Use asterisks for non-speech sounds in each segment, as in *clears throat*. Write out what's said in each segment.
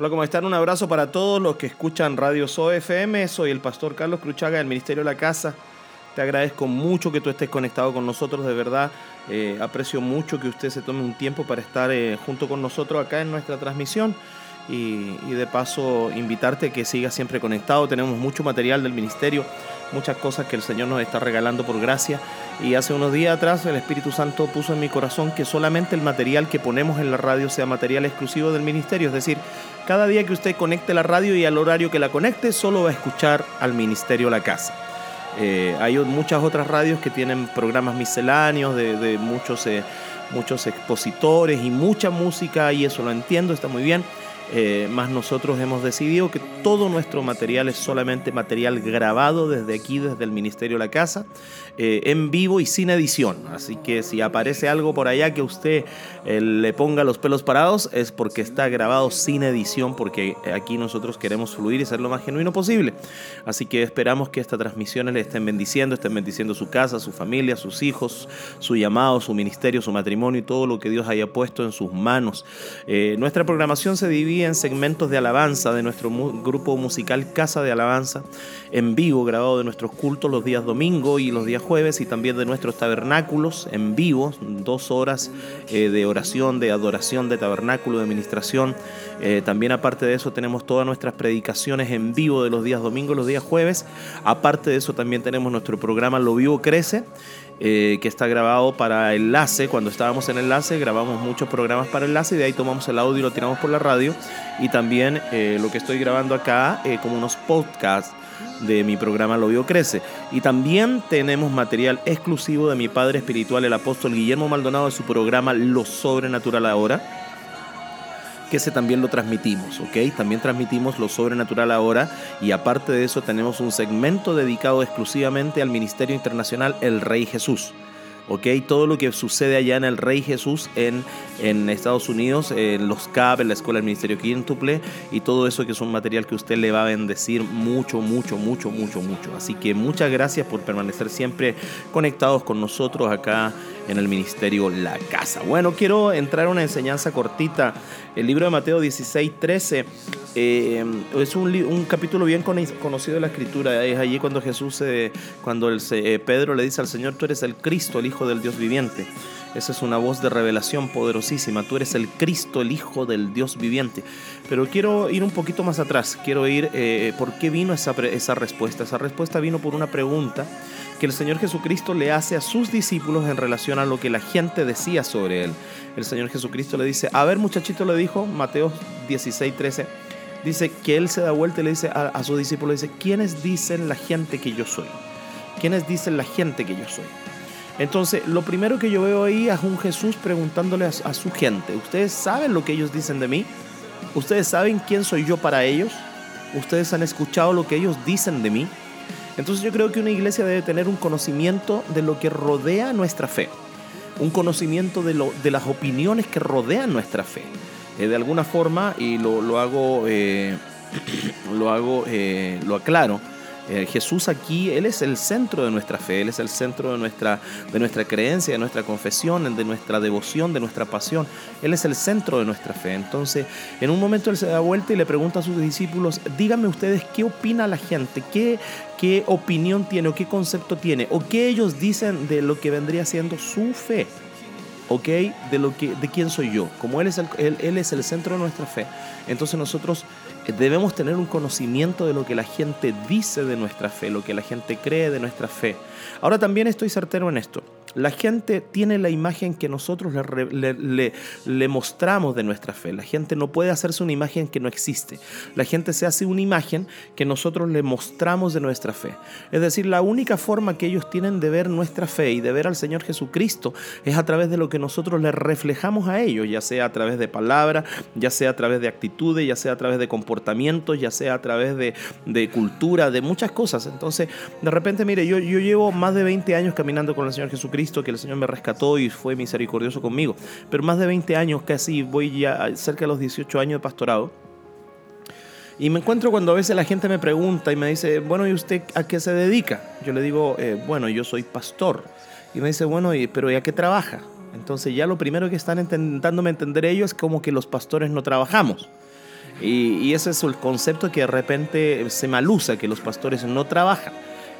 Hola, ¿cómo están? Un abrazo para todos los que escuchan Radio SOFM. Soy el pastor Carlos Cruchaga del Ministerio de la Casa. Te agradezco mucho que tú estés conectado con nosotros, de verdad. Eh, aprecio mucho que usted se tome un tiempo para estar eh, junto con nosotros acá en nuestra transmisión. Y, y, de paso invitarte a que sigas siempre conectado. Tenemos mucho material del ministerio, muchas cosas que el Señor nos está regalando por gracia. Y hace unos días atrás el Espíritu Santo puso en mi corazón que solamente el material que ponemos en la radio sea material exclusivo del ministerio. Es decir, cada día que usted conecte la radio y al horario que la conecte, solo va a escuchar al ministerio La Casa. Eh, hay muchas otras radios que tienen programas misceláneos de, muchos, eh, muchos expositores y mucha música y eso lo entiendo, está muy bien. Eh, más nosotros hemos decidido que todo nuestro material es solamente material grabado desde aquí, desde el Ministerio de la Casa, eh, en vivo y sin edición. Así que si aparece algo por allá que usted eh, le ponga los pelos parados, es porque está grabado sin edición, porque aquí nosotros queremos fluir y ser lo más genuino posible. Así que esperamos que estas transmisiones le estén bendiciendo, estén bendiciendo su casa, su familia, sus hijos, su llamado, su ministerio, su matrimonio y todo lo que Dios haya puesto en sus manos. nuestra programación se divide en segmentos de alabanza de nuestro grupo musical Casa de Alabanza, en vivo, grabado de nuestros cultos los días domingo y los días jueves, y también de nuestros tabernáculos en vivo, dos horas eh, de oración, de adoración, de tabernáculo, de administración. Eh, también aparte de eso tenemos todas nuestras predicaciones en vivo de los días domingo y los días jueves. Aparte de eso también tenemos nuestro programa Lo Vivo Crece. Eh, que está grabado para enlace. Cuando estábamos en enlace, grabamos muchos programas para enlace y de ahí tomamos el audio y lo tiramos por la radio. Y también eh, lo que estoy grabando acá, eh, como unos podcasts de mi programa Lo Vio Crece. Y también tenemos material exclusivo de mi padre espiritual, el apóstol Guillermo Maldonado, de su programa Lo Sobrenatural Ahora que ese también lo transmitimos, ¿ok? También transmitimos lo sobrenatural ahora y aparte de eso tenemos un segmento dedicado exclusivamente al Ministerio Internacional El Rey Jesús. ¿ok? Todo lo que sucede allá en el Rey Jesús en, en Estados Unidos, en los CAP, en la Escuela del Ministerio Quíntuple y todo eso que es un material que usted le va a bendecir mucho, mucho, mucho, mucho, mucho. Así que muchas gracias por permanecer siempre conectados con nosotros acá en el Ministerio La Casa. Bueno, quiero entrar a una enseñanza cortita. El libro de Mateo 16, 13 eh, es un, capítulo bien conocido de la Escritura. Es allí cuando Jesús, cuando eh, Pedro le dice al Señor, tú eres el Cristo, el Hijo del Dios viviente. Esa es una voz de revelación poderosísima. Tú eres el Cristo, el Hijo del Dios viviente. Pero quiero ir un poquito más atrás. Quiero ir eh, por qué vino esa, esa respuesta. Esa respuesta vino por una pregunta que el Señor Jesucristo le hace a sus discípulos en relación a lo que la gente decía sobre él. El Señor Jesucristo le dice, a ver muchachito le dijo, Mateo 16, 13, dice que él se da vuelta y le dice a, sus discípulos, dice, ¿quiénes dicen la gente que yo soy? ¿Quiénes dicen la gente que yo soy? Entonces, lo primero que yo veo ahí es un Jesús preguntándole a su gente, ¿ustedes saben lo que ellos dicen de mí? ¿Ustedes saben quién soy yo para ellos? ¿Ustedes han escuchado lo que ellos dicen de mí? Entonces yo creo que una iglesia debe tener un conocimiento de lo que rodea nuestra fe, un conocimiento de, lo, de las opiniones que rodean nuestra fe. Eh, de alguna forma, y lo, lo hago, eh, *clears throat* lo, hago eh, lo aclaro, eh, Jesús aquí, Él es el centro de nuestra fe, Él es el centro de nuestra, de nuestra creencia, de nuestra confesión, de nuestra devoción, de nuestra pasión. Él es el centro de nuestra fe. Entonces, en un momento Él se da vuelta y le pregunta a sus discípulos, díganme ustedes qué opina la gente, qué, qué opinión tiene o qué concepto tiene, o qué ellos dicen de lo que vendría siendo su fe. ¿ok? De, lo que, de quién soy yo. Como él es, el, él es el centro de nuestra fe, entonces nosotros debemos tener un conocimiento de lo que la gente dice de nuestra fe, lo que la gente cree de nuestra fe. Ahora también estoy certero en esto. La gente tiene la imagen que nosotros le, le, mostramos de nuestra fe. La gente no puede hacerse una imagen que no existe. La gente se hace una imagen que nosotros le mostramos de nuestra fe. Es decir, la única forma que ellos tienen de ver nuestra fe y de ver al Señor Jesucristo es a través de lo que nosotros les reflejamos a ellos, ya sea a través de palabras, ya sea a través de actitudes, ya sea a través de comportamientos, ya sea a través de, cultura, de muchas cosas. Entonces, de repente, mire, yo llevo más de 20 años caminando con el Señor Jesucristo que el Señor me rescató y fue misericordioso conmigo. Pero más de 20 años, casi voy ya cerca de los 18 años de pastorado. Y me encuentro cuando a veces la gente me pregunta y me dice, bueno, ¿y usted a qué se dedica? Yo le digo, eh, bueno, yo soy pastor. Y me dice, bueno, ¿y, pero ¿y a qué trabaja? Entonces ya lo primero que están intentándome entender ellos es como que los pastores no trabajamos. Y, y ese es el concepto que de repente se malusa, que los pastores no trabajan.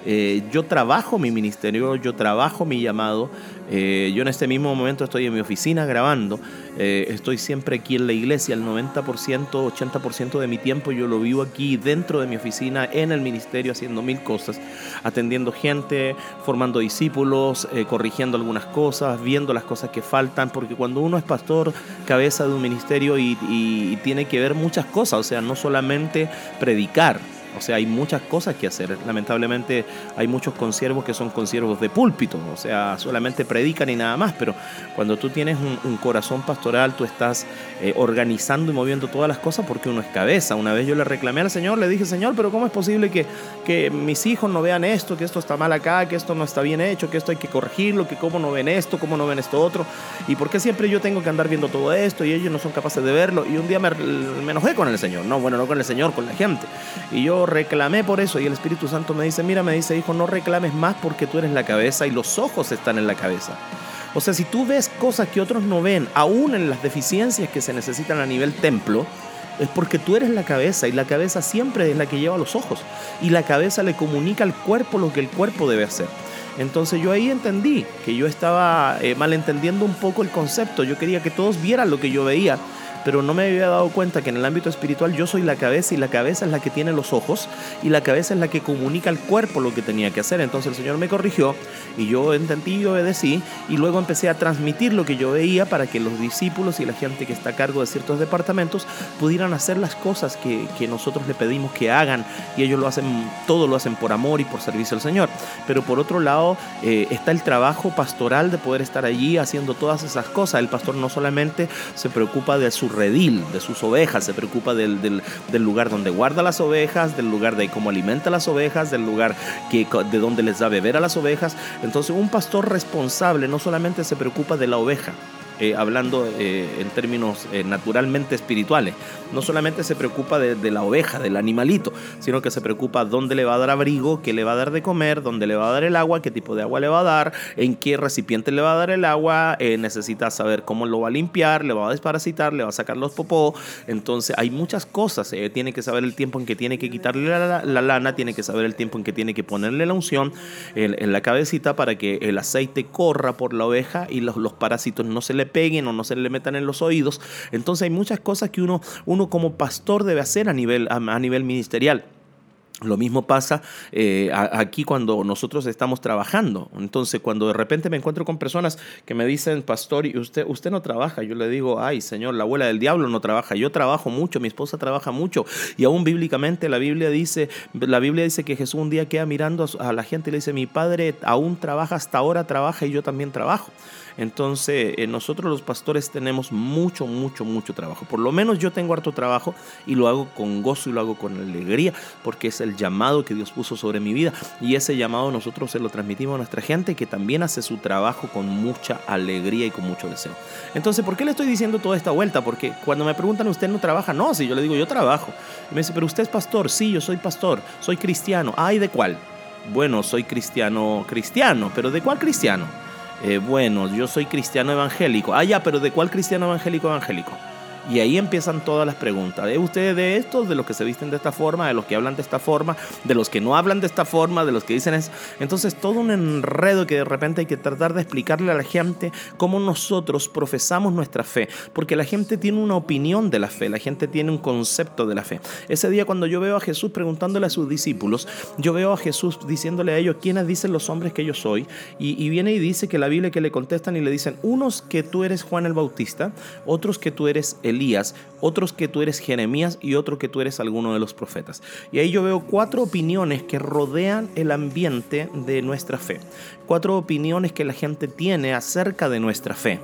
Eh, yo trabajo mi ministerio, yo trabajo mi llamado. Eh, yo en este mismo momento estoy en mi oficina grabando. Eh, estoy siempre aquí en la iglesia. El 90%, 80% de mi tiempo yo lo vivo aquí dentro de mi oficina, en el ministerio, haciendo mil cosas. Atendiendo gente, formando discípulos, corrigiendo algunas cosas, viendo las cosas que faltan. Porque cuando uno es pastor, cabeza de un ministerio y, y tiene que ver muchas cosas. O sea, no solamente predicar o sea, hay muchas cosas que hacer. Lamentablemente hay muchos consiervos que son consiervos de púlpito, o sea, solamente predican y nada más, pero cuando tú tienes un, corazón pastoral, tú estás eh, organizando y moviendo todas las cosas porque uno es cabeza. Una vez yo le reclamé al Señor, le dije, Señor, pero ¿cómo es posible que, que mis hijos no vean esto, que esto está mal acá, que esto no está bien hecho, que esto hay que corregirlo, que cómo no ven esto, cómo no ven esto otro? ¿Y por qué siempre yo tengo que andar viendo todo esto y ellos no son capaces de verlo? Y un día me enojé con el Señor, no, bueno, no con el Señor, con la gente. Y yo reclamé por eso y el Espíritu Santo me dice, mira, me dice, hijo, no reclames más porque tú eres la cabeza y los ojos están en la cabeza. O sea, si tú ves cosas que otros no ven, aún en las deficiencias que se necesitan a nivel templo, es porque tú eres la cabeza y la cabeza siempre es la que lleva los ojos y la cabeza le comunica al cuerpo lo que el cuerpo debe hacer. Entonces yo ahí entendí que yo estaba eh, malentendiendo un poco el concepto, yo quería que todos vieran lo que yo veía pero no me había dado cuenta que en el ámbito espiritual yo soy la cabeza y la cabeza es la que tiene los ojos y la cabeza es la que comunica al cuerpo lo que tenía que hacer. Entonces el Señor me corrigió y yo entendí y obedecí y luego empecé a transmitir lo que yo veía para que los discípulos y la gente que está a cargo de ciertos departamentos pudieran hacer las cosas que, nosotros le pedimos que hagan y ellos lo hacen, todo lo hacen por amor y por servicio al Señor. Pero por otro lado eh, está el trabajo pastoral de poder estar allí haciendo todas esas cosas. El pastor no solamente se preocupa de su redil, de sus ovejas, se preocupa del, del, lugar donde guarda las ovejas, del lugar de cómo alimenta las ovejas, del lugar que, de donde les da beber a las ovejas. Entonces un pastor responsable no solamente se preocupa de la oveja, eh, hablando eh, en términos eh, naturalmente espirituales. No solamente se preocupa de, la oveja, del animalito, sino que se preocupa dónde le va a dar abrigo, qué le va a dar de comer, dónde le va a dar el agua, qué tipo de agua le va a dar, en qué recipiente le va a dar el agua, necesita saber cómo lo va a limpiar, le va a desparasitar, le va a sacar los popó. Entonces hay muchas cosas. tiene que saber el tiempo en que tiene que quitarle la, lana, tiene que saber el tiempo en que tiene que ponerle la unción en, la cabecita para que el aceite corra por la oveja y los, los parásitos no se le peguen o no se le metan en los oídos. Entonces hay muchas cosas que uno, uno como pastor debe hacer a nivel, a nivel ministerial. Lo mismo pasa eh, aquí cuando nosotros estamos trabajando. Entonces, cuando de repente me encuentro con personas que me dicen, pastor, ¿y usted, usted no trabaja? Yo le digo, ay, señor, la abuela del diablo no trabaja. Yo trabajo mucho, mi esposa trabaja mucho. Y aún bíblicamente la Biblia dice, la Biblia dice que Jesús un día queda mirando a la gente y le dice, mi padre aún trabaja, hasta ahora trabaja y yo también trabajo. Entonces, eh, nosotros los pastores tenemos mucho, mucho, mucho trabajo. Por lo menos yo tengo harto trabajo y lo hago con gozo y lo hago con alegría porque es el llamado que Dios puso sobre mi vida y ese llamado nosotros se lo transmitimos a nuestra gente que también hace su trabajo con mucha alegría y con mucho deseo. Entonces, ¿por qué le estoy diciendo toda esta vuelta? Porque cuando me preguntan, ¿usted no trabaja? No, si yo le digo, yo trabajo. Y me dice, ¿pero usted es pastor? Sí, yo soy pastor, soy cristiano. ¿Ay, de cuál? Bueno, soy cristiano, cristiano, pero ¿de cuál cristiano? Eh, bueno, yo soy cristiano evangélico. Ah, ya, pero ¿de cuál cristiano evangélico evangélico? Y ahí empiezan todas las preguntas. ¿De ustedes de estos, de los que se visten de esta forma, de los que hablan de esta forma, de los que no hablan de esta forma, de los que dicen eso? Entonces todo un enredo que de repente hay que tratar de explicarle a la gente cómo nosotros profesamos nuestra fe. Porque la gente tiene una opinión de la fe, la gente tiene un concepto de la fe. Ese día cuando yo veo a Jesús preguntándole a sus discípulos, yo veo a Jesús diciéndole a ellos, ¿quiénes dicen los hombres que yo soy? Y, y viene y dice que la Biblia que le contestan y le dicen, unos que tú eres Juan el Bautista, otros que tú eres otros que tú eres Jeremías y otro que tú eres alguno de los profetas. Y ahí yo veo cuatro opiniones que rodean el ambiente de nuestra fe. Cuatro opiniones que la gente tiene acerca de nuestra fe.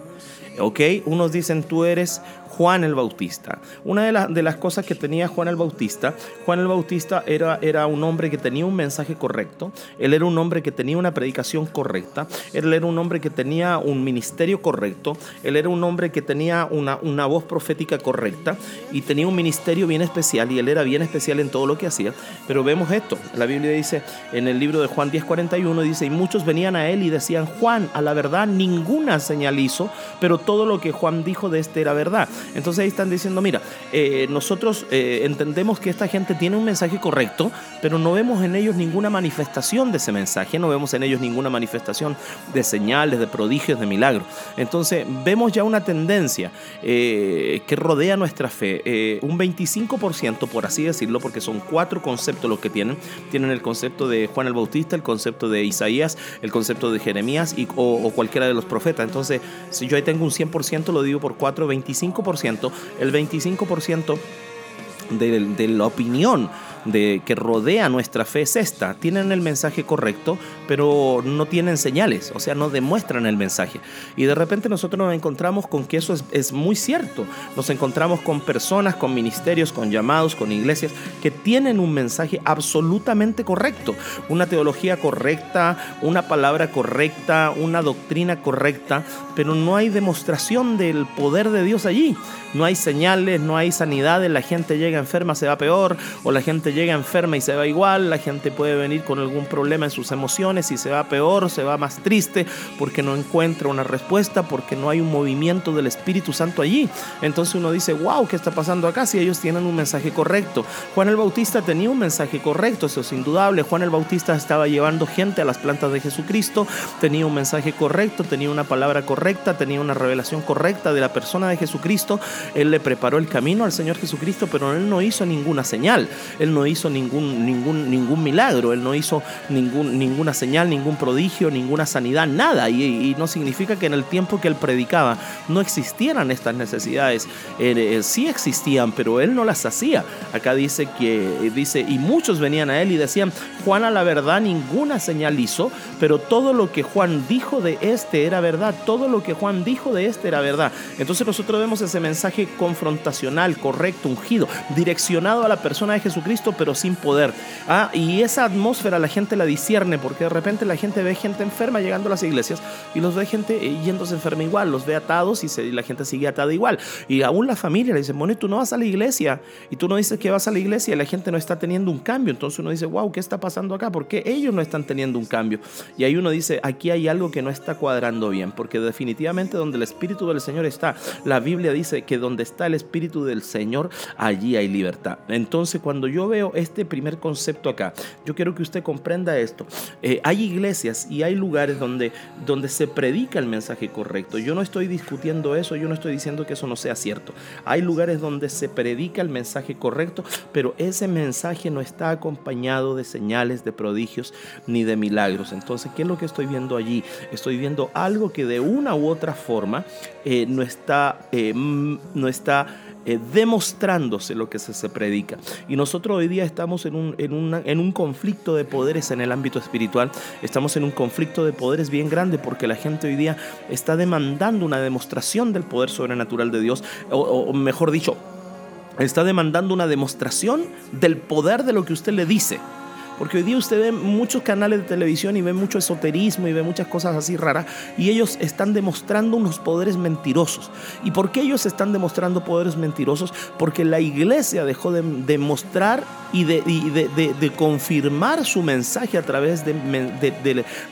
¿Ok? Unos dicen tú eres Juan el Bautista. Una de, de, las cosas que tenía Juan el Bautista, Juan el Bautista era, era un hombre que tenía un mensaje correcto, él era un hombre que tenía una predicación correcta, él era un hombre que tenía un ministerio correcto, él era un hombre que tenía una, una voz profética correcta y tenía un ministerio bien especial y él era bien especial en todo lo que hacía. Pero vemos esto, la Biblia dice en el libro de Juan 10:41, dice, y muchos venían a él y decían, Juan, a la verdad ninguna señal hizo, pero todo lo que Juan dijo de este era verdad. Entonces ahí están diciendo, mira, eh, nosotros eh, entendemos que esta gente tiene un mensaje correcto, pero no vemos en ellos ninguna manifestación de ese mensaje, no vemos en ellos ninguna manifestación de señales, de prodigios, de milagros. Entonces vemos ya una tendencia eh, que rodea nuestra fe. un 25%, por así decirlo, porque son cuatro conceptos los que tienen. Tienen el concepto de Juan el Bautista, el concepto de Isaías, el concepto de Jeremías y, o, cualquiera de los profetas. Entonces, si yo ahí tengo un 100%, lo digo por 4, 25%. El 25% de, la opinión de, que rodea nuestra fe es esta. Tienen el mensaje correcto, pero no tienen señales, o sea, no demuestran el mensaje. Y de repente nosotros nos encontramos con que eso es, es muy cierto. Nos encontramos con personas, con ministerios, con llamados, con iglesias que tienen un mensaje absolutamente correcto, una teología correcta, una palabra correcta, una doctrina correcta, pero no hay demostración del poder de Dios allí. No hay señales, no hay sanidades, la gente llega enferma, se va peor, o la gente llega enferma y se va igual, la gente puede venir con algún problema en sus emociones y se va peor, se va más triste porque no encuentra una respuesta, porque no hay un movimiento del Espíritu Santo allí. Entonces uno dice, wow, ¿qué está pasando acá si ellos tienen un mensaje correcto? Juan el Bautista tenía un mensaje correcto, eso es indudable. Juan el Bautista estaba llevando gente a las plantas de Jesucristo, tenía un mensaje correcto, tenía una palabra correcta, tenía una revelación correcta de la persona de Jesucristo. Él le preparó el camino al Señor Jesucristo, pero él no hizo ninguna señal. Él no hizo ningún, ningún, ningún milagro, él no hizo ningún, ninguna señal, ningún prodigio, ninguna sanidad, nada. Y, no significa que en el tiempo que él predicaba no existieran estas necesidades. Eh, sí existían, pero él no las hacía. Acá dice que, dice, y muchos venían a él y decían, Juan a la verdad ninguna señal hizo, pero todo lo que Juan dijo de este era verdad, todo lo que Juan dijo de este era verdad. Entonces nosotros vemos ese mensaje confrontacional, correcto, ungido, direccionado a la persona de Jesucristo, pero sin poder. Ah, y esa atmósfera la gente la discierne porque de repente la gente ve gente enferma llegando a las iglesias y los ve gente eh, yéndose enferma igual, los ve atados y, la gente sigue atada igual. Y aún la familia le dice, bueno, tú no vas a la iglesia y tú no dices que vas a la iglesia y la gente no está teniendo un cambio. Entonces uno dice, wow, ¿qué está pasando acá? ¿Por qué ellos no están teniendo un cambio? Y ahí uno dice, aquí hay algo que no está cuadrando bien, porque definitivamente donde el Espíritu del Señor está, la Biblia dice que donde está el Espíritu del Señor, allí hay libertad. Entonces cuando yo veo este primer concepto acá. Yo quiero que usted comprenda esto. Eh, hay iglesias y hay lugares donde, donde se predica el mensaje correcto. Yo no estoy discutiendo eso, yo no estoy diciendo que eso no sea cierto. Hay lugares donde se predica el mensaje correcto, pero ese mensaje no está acompañado de señales, de prodigios ni de milagros. Entonces, ¿qué es lo que estoy viendo allí? Estoy viendo algo que de una u otra forma eh, no está, eh, no está eh, demostrándose lo que se, se, predica. Y nosotros hoy día estamos en un, en, en un conflicto de poderes en el ámbito espiritual, estamos en un conflicto de poderes bien grande porque la gente hoy día está demandando una demostración del poder sobrenatural de Dios, o mejor dicho, está demandando una demostración del poder de lo que usted le dice. Porque hoy día usted ve muchos canales de televisión y ve mucho esoterismo y ve muchas cosas así raras y ellos están demostrando unos poderes mentirosos. ¿Y por qué ellos están demostrando poderes mentirosos? Porque la iglesia dejó de demostrar y, de, confirmar su mensaje a través de,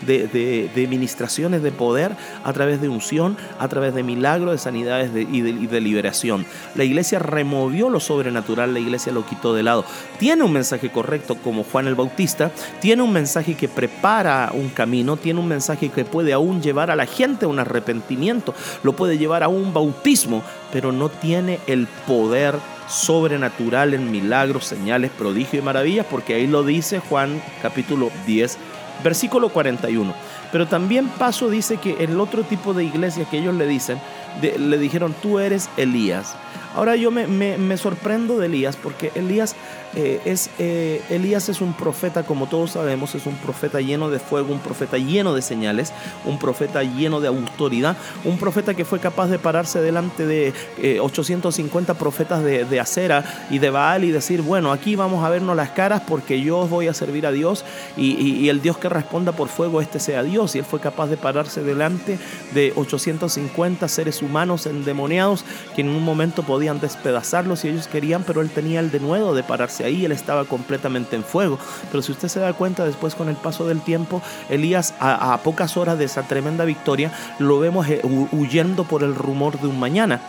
de, ministraciones de poder, a través de unción, a través de milagros, de sanidades y, de, liberación. La iglesia removió lo sobrenatural, la iglesia lo quitó de lado. Tiene un mensaje correcto como Juan el Bautista tiene un mensaje que prepara un camino, tiene un mensaje que puede aún llevar a la gente a un arrepentimiento, lo puede llevar a un bautismo, pero no tiene el poder sobrenatural en milagros, señales, prodigios y maravillas, porque ahí lo dice Juan capítulo 10, versículo 41. Pero también Paso dice que el otro tipo de iglesia que ellos le dicen, le dijeron, tú eres Elías. Ahora yo me, me sorprendo de Elías porque Elías eh, es, eh, Elías es un profeta, como todos sabemos, es un profeta lleno de fuego, un profeta lleno de señales, un profeta lleno de autoridad, un profeta que fue capaz de pararse delante de 850 eh, profetas de, de, acera y de Baal y decir, bueno, aquí vamos a vernos las caras porque yo os voy a servir a Dios y, y el Dios que responda por fuego, este sea Dios. Y él fue capaz de pararse delante de 850 seres humanos endemoniados que en un momento podían podían despedazarlo si ellos querían, pero él tenía el denuedo de pararse ahí, él estaba completamente en fuego. Pero si usted se da cuenta después con el paso del tiempo, Elías a, pocas horas de esa tremenda victoria lo vemos eh, huyendo por el rumor de un mañana.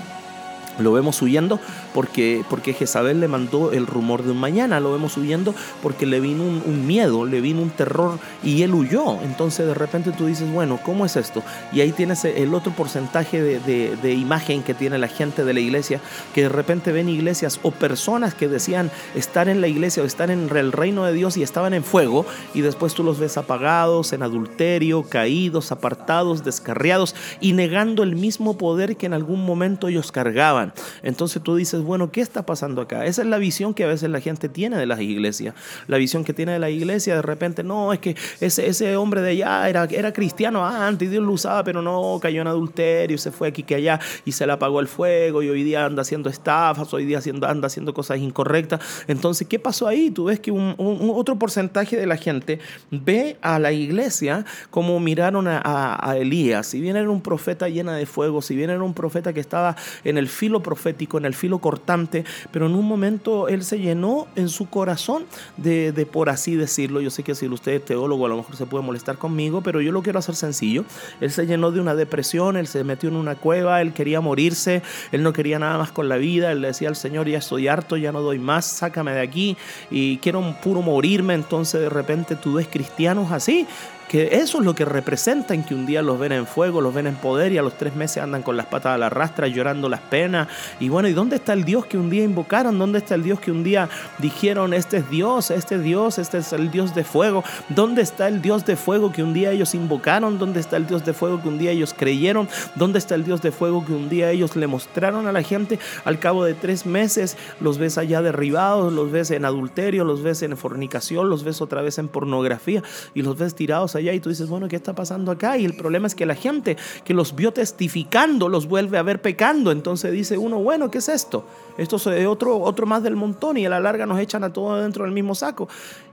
Lo vemos huyendo porque, porque Jezabel le mandó el rumor de un mañana. Lo vemos huyendo porque le vino un, miedo, le vino un terror y él huyó. Entonces de repente tú dices, bueno, ¿cómo es esto? Y ahí tienes el otro porcentaje de, de imagen que tiene la gente de la iglesia, que de repente ven iglesias o personas que decían estar en la iglesia o estar en el reino de Dios y estaban en fuego y después tú los ves apagados, en adulterio, caídos, apartados, descarriados y negando el mismo poder que en algún momento ellos cargaban. Entonces tú dices, bueno, ¿qué está pasando acá? Esa es la visión que a veces la gente tiene de las iglesias. La visión que tiene de la iglesia, de repente, no, es que ese, ese hombre de allá era, era cristiano antes, Dios lo usaba, pero no, cayó en adulterio, se fue aquí que allá y se le apagó el fuego y hoy día anda haciendo estafas, hoy día anda haciendo cosas incorrectas. Entonces, ¿qué pasó ahí? Tú ves que un, otro porcentaje de la gente ve a la iglesia como miraron a, a Elías. Si bien era un profeta llena de fuego, si bien era un profeta que estaba en el filo profético, en el filo cortante, pero en un momento él se llenó en su corazón de, de, por así decirlo, yo sé que si usted es teólogo a lo mejor se puede molestar conmigo, pero yo lo quiero hacer sencillo, él se llenó de una depresión, él se metió en una cueva, él quería morirse, él no quería nada más con la vida, él le decía al Señor, ya estoy harto, ya no doy más, sácame de aquí y quiero puro morirme, entonces de repente tú ves cristianos así, que eso es lo que representan, que un día los ven en fuego, los ven en poder y a los tres meses andan con las patas a la rastra llorando las penas. Y bueno, ¿y dónde está el Dios que un día invocaron? ¿Dónde está el Dios que un día dijeron, este es Dios, este es Dios, este es el Dios de fuego? ¿Dónde está el Dios de fuego que un día ellos invocaron? ¿Dónde está el Dios de fuego que un día ellos creyeron? ¿Dónde está el Dios de fuego que un día ellos le mostraron a la gente? Al cabo de tres meses los ves allá derribados, los ves en adulterio, los ves en fornicación, los ves otra vez en pornografía y los ves tirados allá y tú dices, bueno, ¿qué está pasando acá? Y el problema es que la gente que los vio testificando los vuelve a ver pecando. Entonces dice uno, bueno, ¿qué es esto? Esto es otro, otro más del montón y a la larga nos echan a todos dentro del mismo saco.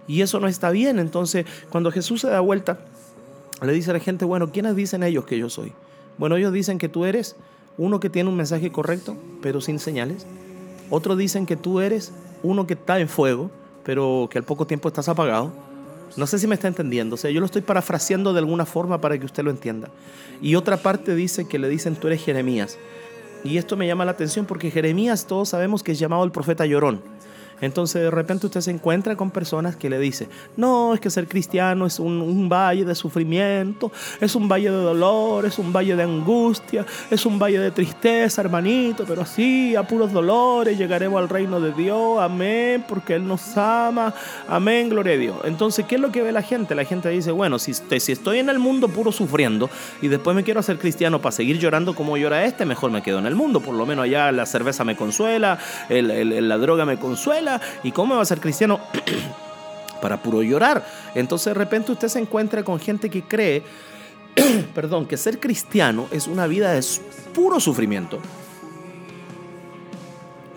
Y eso no está bien. Entonces, cuando Jesús se da vuelta, le dice a la gente, bueno, ¿quiénes dicen ellos que yo soy? Bueno, ellos dicen que tú eres uno que tiene un mensaje correcto, pero sin señales. Otros dicen que tú eres uno que está en fuego, pero que al poco tiempo estás apagado. No sé si me está entendiendo. O sea, yo lo estoy parafraseando de alguna forma para que usted lo entienda. Y otra parte dice que le dicen tú eres Jeremías. Y esto me llama la atención porque Jeremías todos sabemos que es llamado el profeta llorón. Entonces de repente usted se encuentra con personas que le dicen, no, es que ser cristiano es un, valle de sufrimiento, es un valle de dolor, es un valle de angustia, es un valle de tristeza, hermanito, pero así, a puros dolores, llegaremos al reino de Dios, amén, porque Él nos ama, amén, gloria a Dios. Entonces, ¿qué es lo que ve la gente? La gente dice, bueno, si, si estoy en el mundo puro sufriendo y después me quiero hacer cristiano para seguir llorando como llora este, mejor me quedo en el mundo, por lo menos allá la cerveza me consuela, la droga me consuela ¿Y cómo va a ser cristiano? *clears throat* Para puro llorar. Entonces de repente usted se encuentra con gente que cree, *clears throat* perdón, que ser cristiano es una vida de puro sufrimiento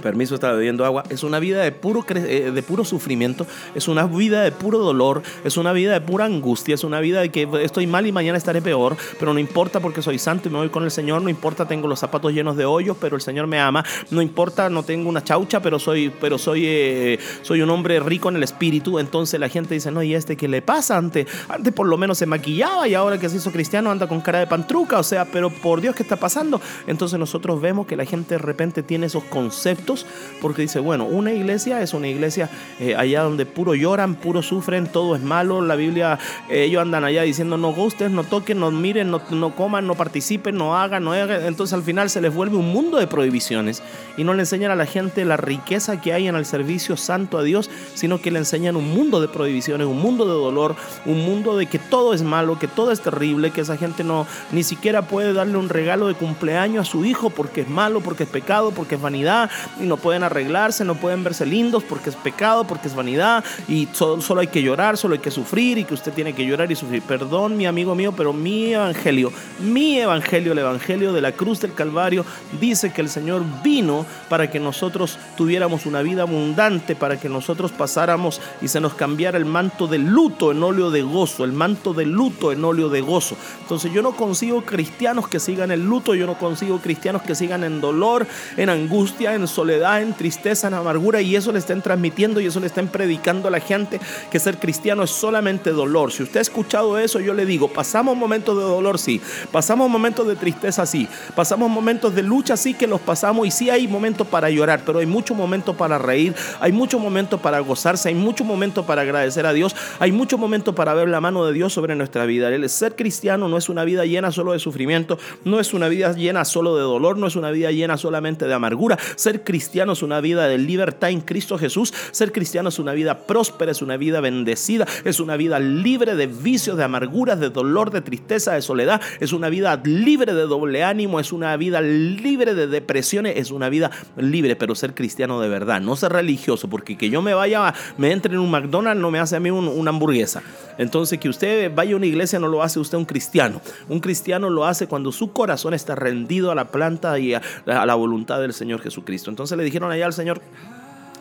permiso, estaba bebiendo agua, es una vida de puro, eh, de puro sufrimiento, es una vida de puro dolor, es una vida de pura angustia, es una vida de que estoy mal y mañana estaré peor, pero no importa porque soy santo y me voy con el Señor, no importa, tengo los zapatos llenos de hoyos, pero el Señor me ama, no importa, no tengo una chaucha, pero soy, pero soy, eh, soy un hombre rico en el espíritu, entonces la gente dice, no, ¿y este qué le pasa? Antes, antes por lo menos se maquillaba y ahora que se hizo cristiano anda con cara de pantruca, o sea, pero por Dios, ¿qué está pasando? Entonces nosotros vemos que la gente de repente tiene esos conceptos porque dice, bueno, una iglesia es una iglesia eh, allá donde puro lloran, puro sufren, todo es malo, la Biblia, eh, ellos andan allá diciendo, no gusten, no toquen, no miren, no, no, coman, no participen, no hagan, no hagan, entonces al final se les vuelve un mundo de prohibiciones y no le enseñan a la gente la riqueza que hay en el servicio santo a Dios, sino que le enseñan un mundo de prohibiciones, un mundo de dolor, un mundo de que todo es malo, que todo es terrible, que esa gente no ni siquiera puede darle un regalo de cumpleaños a su hijo porque es malo, porque es pecado, porque es vanidad, no pueden arreglarse, no pueden verse lindos porque es pecado, porque es vanidad y solo, solo hay que llorar, solo hay que sufrir y que usted tiene que llorar y sufrir. Perdón, mi amigo mío, pero mi evangelio, mi evangelio, el evangelio de la cruz del Calvario, dice que el Señor vino para que nosotros tuviéramos una vida abundante, para que nosotros pasáramos y se nos cambiara el manto de luto en óleo de gozo, el manto de luto en óleo de gozo. Entonces yo no consigo cristianos que sigan el luto, yo no consigo cristianos que sigan en dolor, en angustia, en soledad, en tristeza, en amargura y eso le estén transmitiendo y eso le estén predicando a la gente que ser cristiano es solamente dolor. Si usted ha escuchado eso, yo le digo, pasamos momentos de dolor, sí, pasamos momentos de tristeza, sí, pasamos momentos de lucha, sí que los pasamos y sí hay momentos para llorar, pero hay muchos momentos para reír, hay muchos momentos para gozarse, hay muchos momentos para agradecer a Dios, hay muchos momentos para ver la mano de Dios sobre nuestra vida. El ser cristiano no es una vida llena solo de sufrimiento, no es una vida llena solo de dolor, no es una vida llena solamente de amargura. Ser cristiano es una vida de libertad en Cristo Jesús. Ser cristiano es una vida próspera, es una vida bendecida, es una vida libre de vicios, de amarguras, de dolor, de tristeza, de soledad. Es una vida libre de doble ánimo, es una vida libre de depresiones, es una vida libre, pero ser cristiano de verdad, no ser religioso, porque que yo me vaya, me entre en un McDonald's no me hace a mí una hamburguesa. Entonces que usted vaya a una iglesia no lo hace usted un cristiano. Un cristiano lo hace cuando su corazón está rendido a la planta y a, la voluntad del Señor Jesucristo. Entonces le dijeron allá al Señor,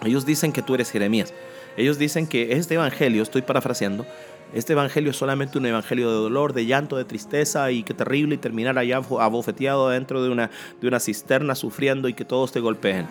ellos dicen que tú eres Jeremías. Ellos dicen que este evangelio, estoy parafraseando, este evangelio es solamente un evangelio de dolor, de llanto, de tristeza y que terrible y terminar allá abofeteado dentro de una, de una cisterna sufriendo y que todos te golpeen.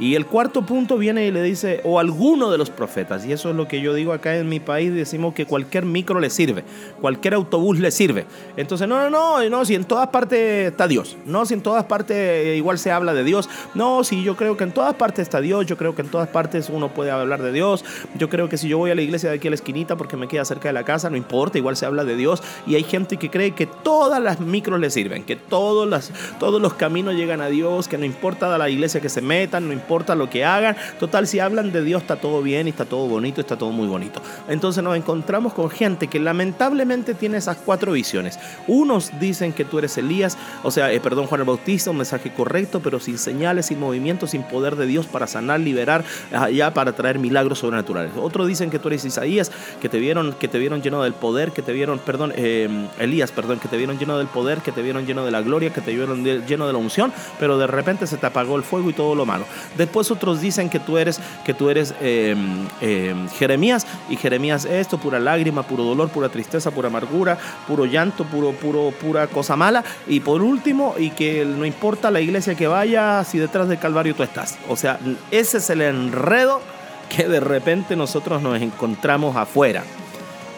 Y el cuarto punto viene y le dice, o alguno de los profetas. Y eso es lo que yo digo acá en mi país, decimos que cualquier micro le sirve, cualquier autobús le sirve. Entonces, no, no, no, no, si en todas partes está Dios, no, si en todas partes igual se habla de Dios, no, si yo creo que en todas partes está Dios, yo creo que en todas partes uno puede hablar de Dios, yo creo que si yo voy a la iglesia de aquí a la esquinita porque me queda cerca de la casa, no importa, igual se habla de Dios. Y hay gente que cree que todas las micros le sirven, que todos, las, todos los caminos llegan a Dios, que no importa la iglesia que se metan, no importa importa lo que hagan. Total, si hablan de Dios está todo bien y está todo bonito, está todo muy bonito. Entonces nos encontramos con gente que lamentablemente tiene esas cuatro visiones. Unos dicen que tú eres Elías, o sea, eh, perdón, Juan el Bautista, un mensaje correcto, pero sin señales, sin movimientos, sin poder de Dios para sanar, liberar, allá para traer milagros sobrenaturales. Otros dicen que tú eres Isaías, que te vieron, que te vieron lleno del poder, que te vieron, perdón, eh, Elías, perdón, que te vieron lleno del poder, que te vieron lleno de la gloria, que te vieron lleno de la unción, pero de repente se te apagó el fuego y todo lo malo. Después otros dicen que tú eres, que tú eres em, em, Jeremías y Jeremías esto, pura lágrima, puro dolor, pura tristeza, pura amargura, puro llanto, puro, puro, pura cosa mala. Y por último, y que no importa la iglesia que vaya, si detrás del Calvario tú estás. O sea, ese es el enredo que de repente nosotros nos encontramos afuera.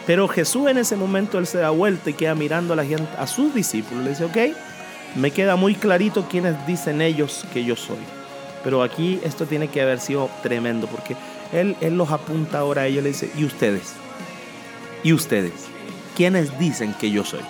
Pero Jesús en ese momento él se da vuelta y queda mirando a la gente, a sus discípulos. Le dice, ok, me queda muy clarito quiénes dicen ellos que yo soy. Pero aquí esto tiene que haber sido tremendo porque él, él los apunta ahora a ellos y le dice, ¿y ustedes? ¿Y ustedes? ¿Quiénes dicen que yo soy?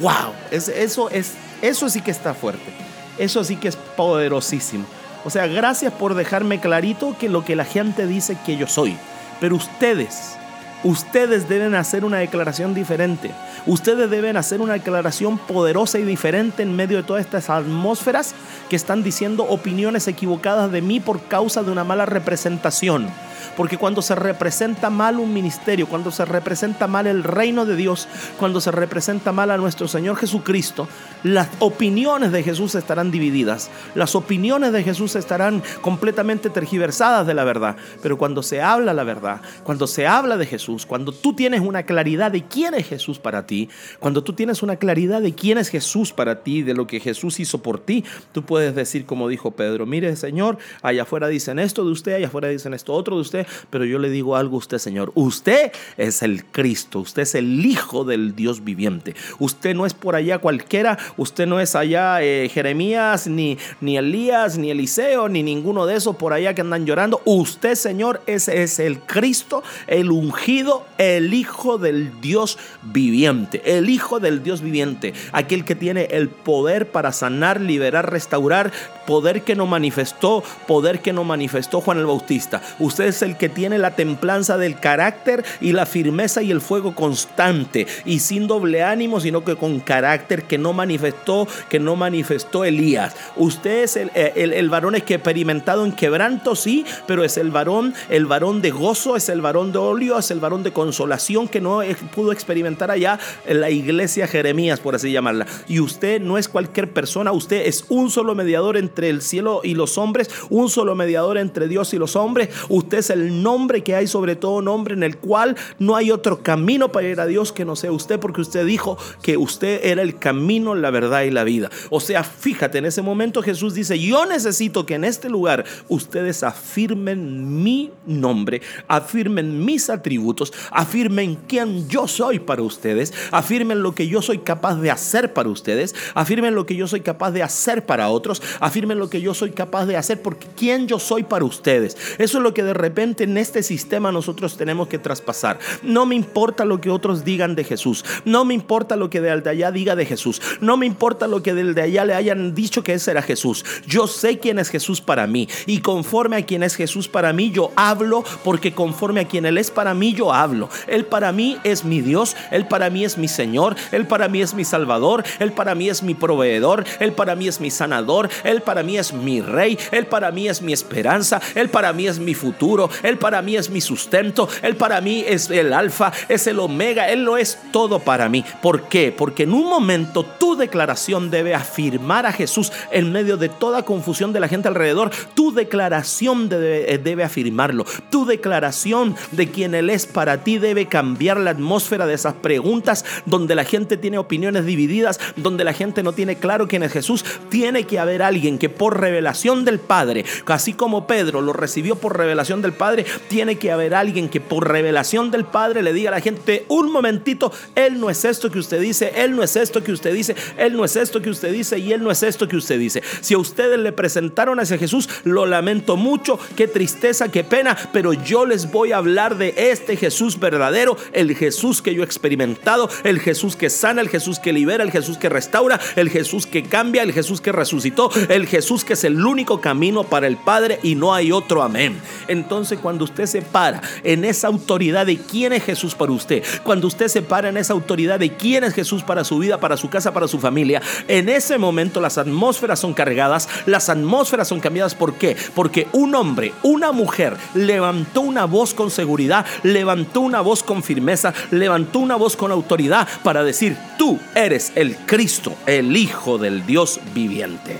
¡Wow! eso, es, eso sí que está fuerte. Eso sí que es poderosísimo. O sea, gracias por dejarme clarito que lo que la gente dice que yo soy. Pero ustedes, ustedes deben hacer una declaración diferente. Ustedes deben hacer una declaración poderosa y diferente en medio de todas estas atmósferas que están diciendo opiniones equivocadas de mí por causa de una mala representación. Porque cuando se representa mal un ministerio, cuando se representa mal el reino de Dios, cuando se representa mal a nuestro Señor Jesucristo, las opiniones de Jesús estarán divididas. Las opiniones de Jesús estarán completamente tergiversadas de la verdad. Pero cuando se habla la verdad, cuando se habla de Jesús, cuando tú tienes una claridad de quién es Jesús para ti, cuando tú tienes una claridad de quién es Jesús para ti, de lo que Jesús hizo por ti, tú puedes decir como dijo Pedro, mire Señor, allá afuera dicen esto de usted, allá afuera dicen esto otro de usted pero yo le digo algo a usted, Señor. Usted es el Cristo, usted es el Hijo del Dios viviente. Usted no es por allá cualquiera, usted no es allá eh, Jeremías, ni, ni Elías, ni Eliseo, ni ninguno de esos por allá que andan llorando. Usted, Señor, ese es el Cristo, el ungido, el Hijo del Dios viviente, el Hijo del Dios viviente, aquel que tiene el poder para sanar, liberar, restaurar, poder que no manifestó, poder que no manifestó Juan el Bautista. Usted es el que tiene la templanza del carácter y la firmeza y el fuego constante y sin doble ánimo, sino que con carácter que no manifestó, que no manifestó Elías. Usted es el, el, varón experimentado en quebranto, sí, pero es el varón, el varón de gozo, es el varón de óleo, es el varón de consolación que no pudo experimentar allá en la iglesia Jeremías, por así llamarla. Y usted no es cualquier persona, usted es un solo mediador entre el cielo y los hombres, un solo mediador entre Dios y los hombres. Usted es el nombre que hay sobre todo nombre en el cual no hay otro camino para ir a Dios que no sea usted, porque usted dijo que usted era el camino, la verdad y la vida. O sea, fíjate, en ese momento Jesús dice, yo necesito que en este lugar ustedes afirmen mi nombre, afirmen mis atributos, afirmen quién yo soy para ustedes, afirmen lo que yo soy capaz de hacer para ustedes, afirmen lo que yo soy capaz de hacer para otros, afirmen lo que yo soy capaz de hacer porque quién yo soy para ustedes. Eso es lo que de repente en este sistema nosotros tenemos que traspasar. No me importa lo que otros digan de Jesús, no me importa lo que de allá diga de Jesús, no me importa lo que del de allá le hayan dicho que ese era Jesús. Yo sé quién es Jesús para mí. Y conforme a quién es Jesús para mí yo hablo porque conforme a quien Él es para mí yo hablo. Él para mí es mi Dios, Él para mí es mi Señor, Él para mí es mi Salvador, Él para mí es mi proveedor, Él para mí es mi sanador, Él para mí es mi rey, Él para mí es mi esperanza, Él para mí es mi futuro, Él para mí es mi sustento, Él para mí es el alfa, es el omega, Él lo es todo para mí. ¿Por qué? Porque en un momento tu declaración debe afirmar a Jesús en medio de toda confusión de la gente alrededor. Tu declaración debe, debe afirmarlo. Tu declaración de quien Él es para ti debe cambiar la atmósfera de esas preguntas donde la gente tiene opiniones divididas, donde la gente no tiene claro quién es Jesús. Tiene que haber alguien que por revelación del Padre, así como Pedro lo recibió por revelación del Padre, tiene que haber alguien que por revelación del Padre le diga a la gente, un momentito, Él no es esto que usted dice, Él no es esto que usted dice, Él no es esto que usted dice y Él no es esto que usted dice. Si a ustedes le presentaron a ese Jesús, lo lamento mucho, qué tristeza, qué pena, pero yo les voy a hablar de este Jesús verdadero, el Jesús que yo he experimentado, el Jesús que sana, el Jesús que libera, el Jesús que restaura, el Jesús que cambia, el Jesús que resucitó, el Jesús que es el único camino para el Padre y no hay otro. Amén. Entonces cuando usted se para en esa autoridad de quién es Jesús para usted, cuando usted se para en esa autoridad de quién es Jesús para su vida, para su casa, para su familia, en ese momento las atmósferas son cargadas, las atmósferas son cambiadas. ¿Por qué? Porque un hombre, una mujer levantó una voz con seguridad, levantó una voz con firmeza, levantó una voz con autoridad para decir, tú eres el Cristo, el Hijo del Dios viviente.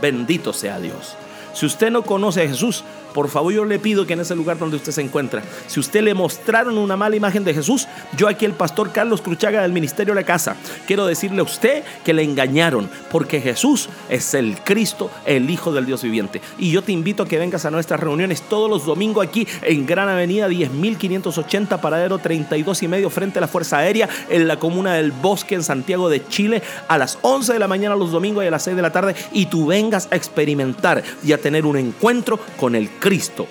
Bendito sea Dios. Si usted no conoce a Jesús, por favor yo le pido que en ese lugar donde usted se encuentra, si usted le mostraron una mala imagen de Jesús, yo aquí el pastor Carlos Cruchaga del Ministerio de la Casa, quiero decirle a usted que le engañaron, porque Jesús es el Cristo, el Hijo del Dios viviente. Y yo te invito a que vengas a nuestras reuniones todos los domingos aquí en Gran Avenida 10580, paradero 32 y medio, frente a la Fuerza Aérea, en la comuna del Bosque, en Santiago de Chile, a las 11 de la mañana los domingos y a las 6 de la tarde, y tú vengas a experimentar y a tener un encuentro con el Cristo,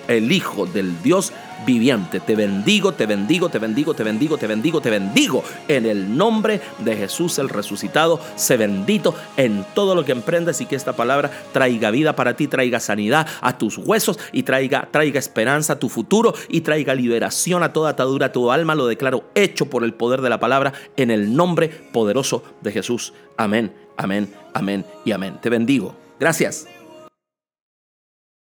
el Hijo del Dios viviente. Te bendigo, te bendigo, te bendigo, te bendigo, te bendigo, te bendigo. En el nombre de Jesús el resucitado, sé bendito en todo lo que emprendas y que esta palabra traiga vida para ti, traiga sanidad a tus huesos y traiga, traiga esperanza a tu futuro y traiga liberación a toda atadura a tu alma. Lo declaro hecho por el poder de la palabra en el nombre poderoso de Jesús. Amén, amén, amén y amén. Te bendigo. Gracias.